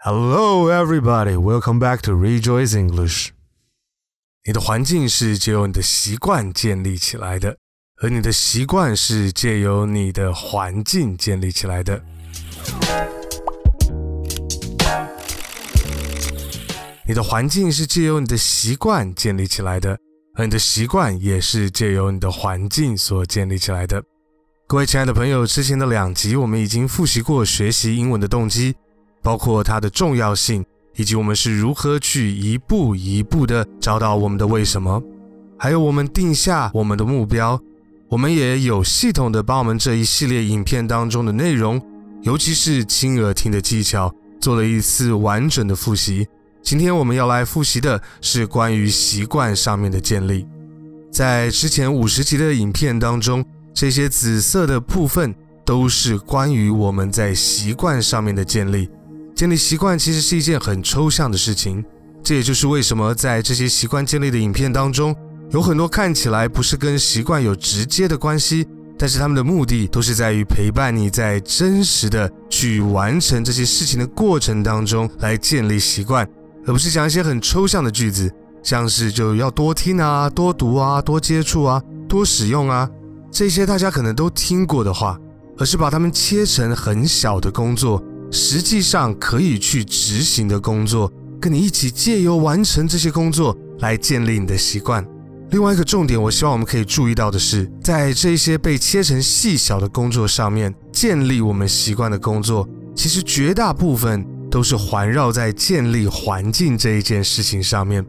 Hello, everybody. Welcome back to Rejoice English. 你的环境是借由你的习惯建立起来的，而你的习惯是借由你的环境建立起来的。你的环境是借由你的习惯建立起来的，而你的习惯也是借由你的环境所建立起来的。各位亲爱的朋友，之前的两集我们已经复习过学习英文的动机。包括它的重要性，以及我们是如何去一步一步的找到我们的为什么，还有我们定下我们的目标。我们也有系统的把我们这一系列影片当中的内容，尤其是亲耳听的技巧，做了一次完整的复习。今天我们要来复习的是关于习惯上面的建立。在之前五十集的影片当中，这些紫色的部分都是关于我们在习惯上面的建立。建立习惯其实是一件很抽象的事情，这也就是为什么在这些习惯建立的影片当中，有很多看起来不是跟习惯有直接的关系，但是他们的目的都是在于陪伴你在真实的去完成这些事情的过程当中来建立习惯，而不是讲一些很抽象的句子，像是就要多听啊、多读啊、多接触啊、多使用啊，这些大家可能都听过的话，而是把它们切成很小的工作。实际上可以去执行的工作，跟你一起借由完成这些工作来建立你的习惯。另外一个重点，我希望我们可以注意到的是，在这些被切成细小的工作上面，建立我们习惯的工作，其实绝大部分都是环绕在建立环境这一件事情上面。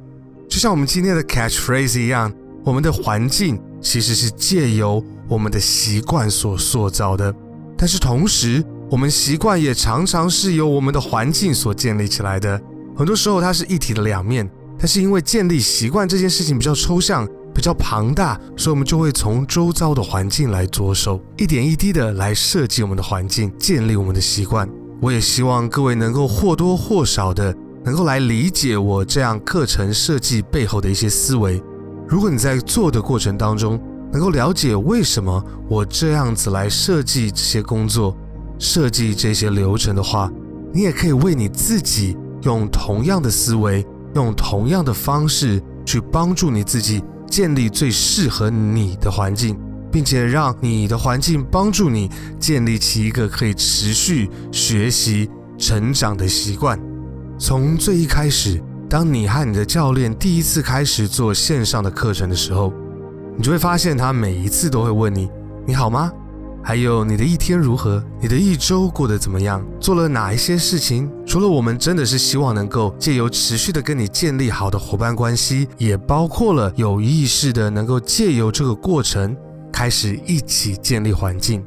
就像我们今天的 catchphrase 一样，我们的环境其实是借由我们的习惯所塑造的，但是同时，我们习惯也常常是由我们的环境所建立起来的，很多时候它是一体的两面。但是因为建立习惯这件事情比较抽象、比较庞大，所以我们就会从周遭的环境来着手，一点一滴的来设计我们的环境，建立我们的习惯。我也希望各位能够或多或少的能够来理解我这样课程设计背后的一些思维。如果你在做的过程当中能够了解为什么我这样子来设计这些工作。设计这些流程的话，你也可以为你自己用同样的思维，用同样的方式去帮助你自己建立最适合你的环境，并且让你的环境帮助你建立起一个可以持续学习成长的习惯。从最一开始，当你和你的教练第一次开始做线上的课程的时候，你就会发现他每一次都会问你：“你好吗？”还有你的一天如何？你的一周过得怎么样？做了哪一些事情？除了我们真的是希望能够借由持续的跟你建立好的伙伴关系，也包括了有意识的能够借由这个过程开始一起建立环境。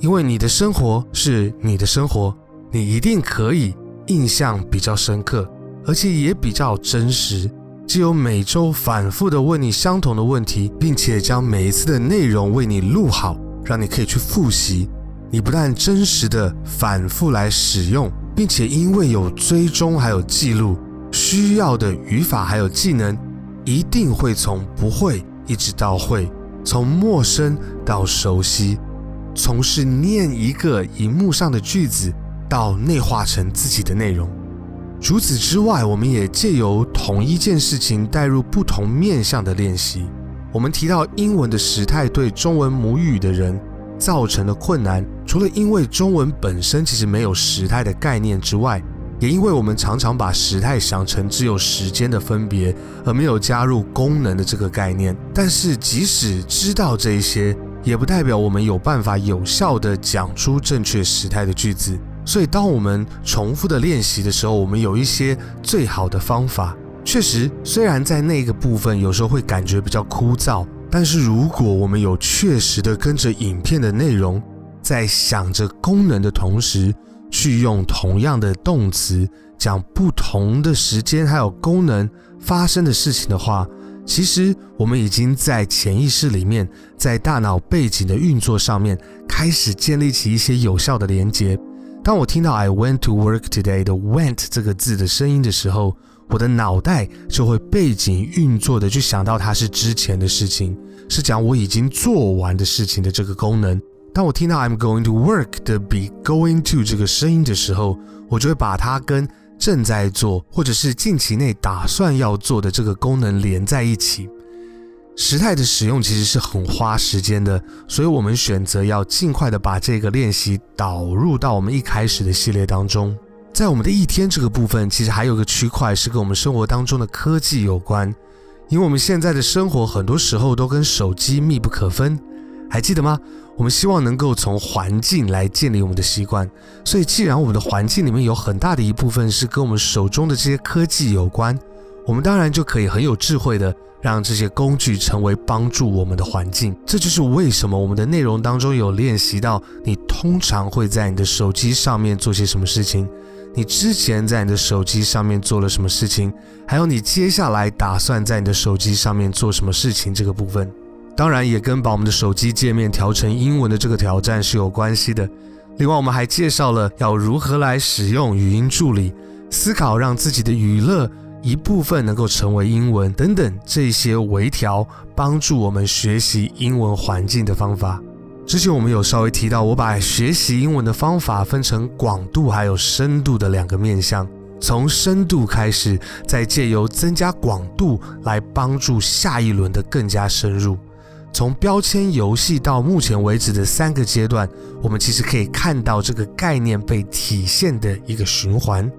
因为你的生活是你的生活，你一定可以印象比较深刻，而且也比较真实。只有每周反复的问你相同的问题，并且将每一次的内容为你录好。让你可以去复习，你不但真实的反复来使用，并且因为有追踪还有记录，需要的语法还有技能，一定会从不会一直到会，从陌生到熟悉，从是念一个荧幕上的句子到内化成自己的内容。除此之外，我们也借由同一件事情带入不同面向的练习。我们提到英文的时态对中文母语的人造成的困难，除了因为中文本身其实没有时态的概念之外，也因为我们常常把时态想成只有时间的分别，而没有加入功能的这个概念。但是即使知道这一些，也不代表我们有办法有效地讲出正确时态的句子。所以当我们重复的练习的时候，我们有一些最好的方法。确实，虽然在那个部分有时候会感觉比较枯燥，但是如果我们有确实的跟着影片的内容，在想着功能的同时，去用同样的动词讲不同的时间还有功能发生的事情的话，其实我们已经在潜意识里面，在大脑背景的运作上面开始建立起一些有效的连接。当我听到 I went to work today 的 went 这个字的声音的时候，我的脑袋就会背景运作的去想到它是之前的事情，是讲我已经做完的事情的这个功能。当我听到 I'm going to work 的比 going to 这个声音的时候，我就会把它跟正在做或者是近期内打算要做的这个功能连在一起。时态的使用其实是很花时间的，所以我们选择要尽快的把这个练习导入到我们一开始的系列当中。在我们的一天这个部分，其实还有个区块是跟我们生活当中的科技有关，因为我们现在的生活很多时候都跟手机密不可分，还记得吗？我们希望能够从环境来建立我们的习惯，所以既然我们的环境里面有很大的一部分是跟我们手中的这些科技有关，我们当然就可以很有智慧的。让这些工具成为帮助我们的环境，这就是为什么我们的内容当中有练习到你通常会在你的手机上面做些什么事情，你之前在你的手机上面做了什么事情，还有你接下来打算在你的手机上面做什么事情这个部分，当然也跟把我们的手机界面调成英文的这个挑战是有关系的。另外，我们还介绍了要如何来使用语音助理，思考让自己的娱乐。一部分能够成为英文等等这些微调，帮助我们学习英文环境的方法。之前我们有稍微提到，我把学习英文的方法分成广度还有深度的两个面向。从深度开始，再借由增加广度来帮助下一轮的更加深入。从标签游戏到目前为止的三个阶段，我们其实可以看到这个概念被体现的一个循环。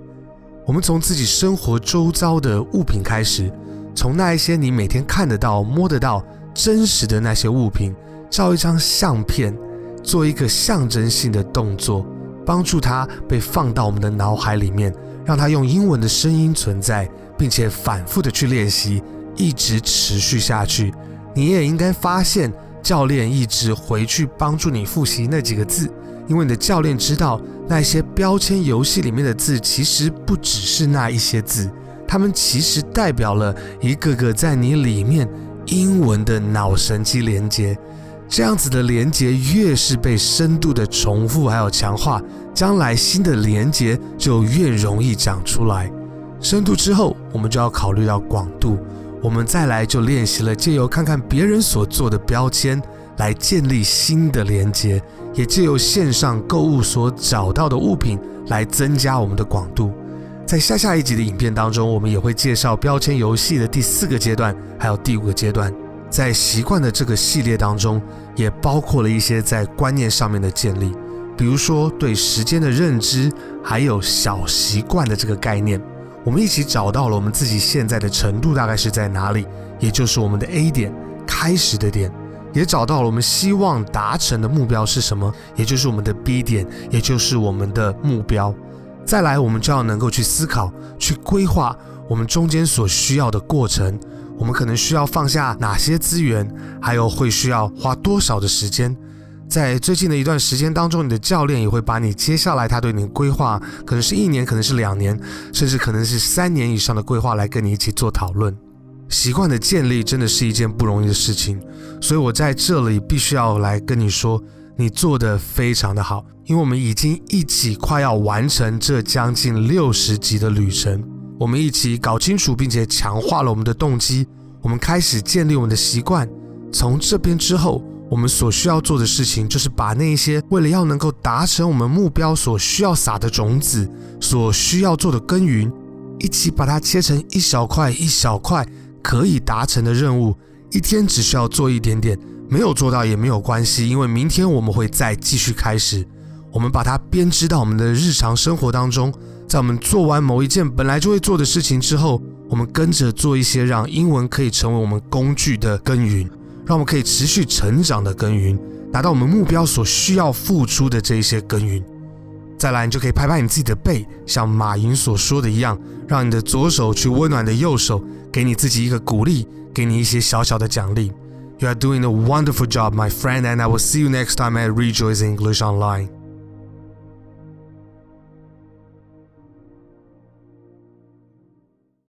我们从自己生活周遭的物品开始，从那一些你每天看得到、摸得到、真实的那些物品，照一张相片，做一个象征性的动作，帮助它被放到我们的脑海里面，让它用英文的声音存在，并且反复的去练习，一直持续下去。你也应该发现，教练一直回去帮助你复习那几个字。因为你的教练知道，那些标签游戏里面的字其实不只是那一些字，它们其实代表了一个个在你里面英文的脑神经连接。这样子的连接越是被深度的重复还有强化，将来新的连接就越容易长出来。深度之后，我们就要考虑到广度，我们再来就练习了，借由看看别人所做的标签。来建立新的连接，也借由线上购物所找到的物品来增加我们的广度。在下下一集的影片当中，我们也会介绍标签游戏的第四个阶段，还有第五个阶段。在习惯的这个系列当中，也包括了一些在观念上面的建立，比如说对时间的认知，还有小习惯的这个概念。我们一起找到了我们自己现在的程度大概是在哪里，也就是我们的 A 点，开始的点。也找到了我们希望达成的目标是什么，也就是我们的 B 点，也就是我们的目标。再来，我们就要能够去思考、去规划我们中间所需要的过程。我们可能需要放下哪些资源，还有会需要花多少的时间。在最近的一段时间当中，你的教练也会把你接下来他对你的规划，可能是一年，可能是两年，甚至可能是三年以上的规划来跟你一起做讨论。习惯的建立真的是一件不容易的事情，所以我在这里必须要来跟你说，你做得非常的好，因为我们已经一起快要完成这将近六十集的旅程，我们一起搞清楚并且强化了我们的动机，我们开始建立我们的习惯。从这边之后，我们所需要做的事情就是把那一些为了要能够达成我们目标所需要撒的种子，所需要做的耕耘，一起把它切成一小块一小块。可以达成的任务，一天只需要做一点点，没有做到也没有关系，因为明天我们会再继续开始。我们把它编织到我们的日常生活当中，在我们做完某一件本来就会做的事情之后，我们跟着做一些让英文可以成为我们工具的耕耘，让我们可以持续成长的耕耘，达到我们目标所需要付出的这一些耕耘。再来，你就可以拍拍你自己的背，像马云所说的一样，让你的左手去温暖的右手，给你自己一个鼓励，给你一些小小的奖励。You are doing a wonderful job, my friend, and I will see you next time at Rejoice English Online.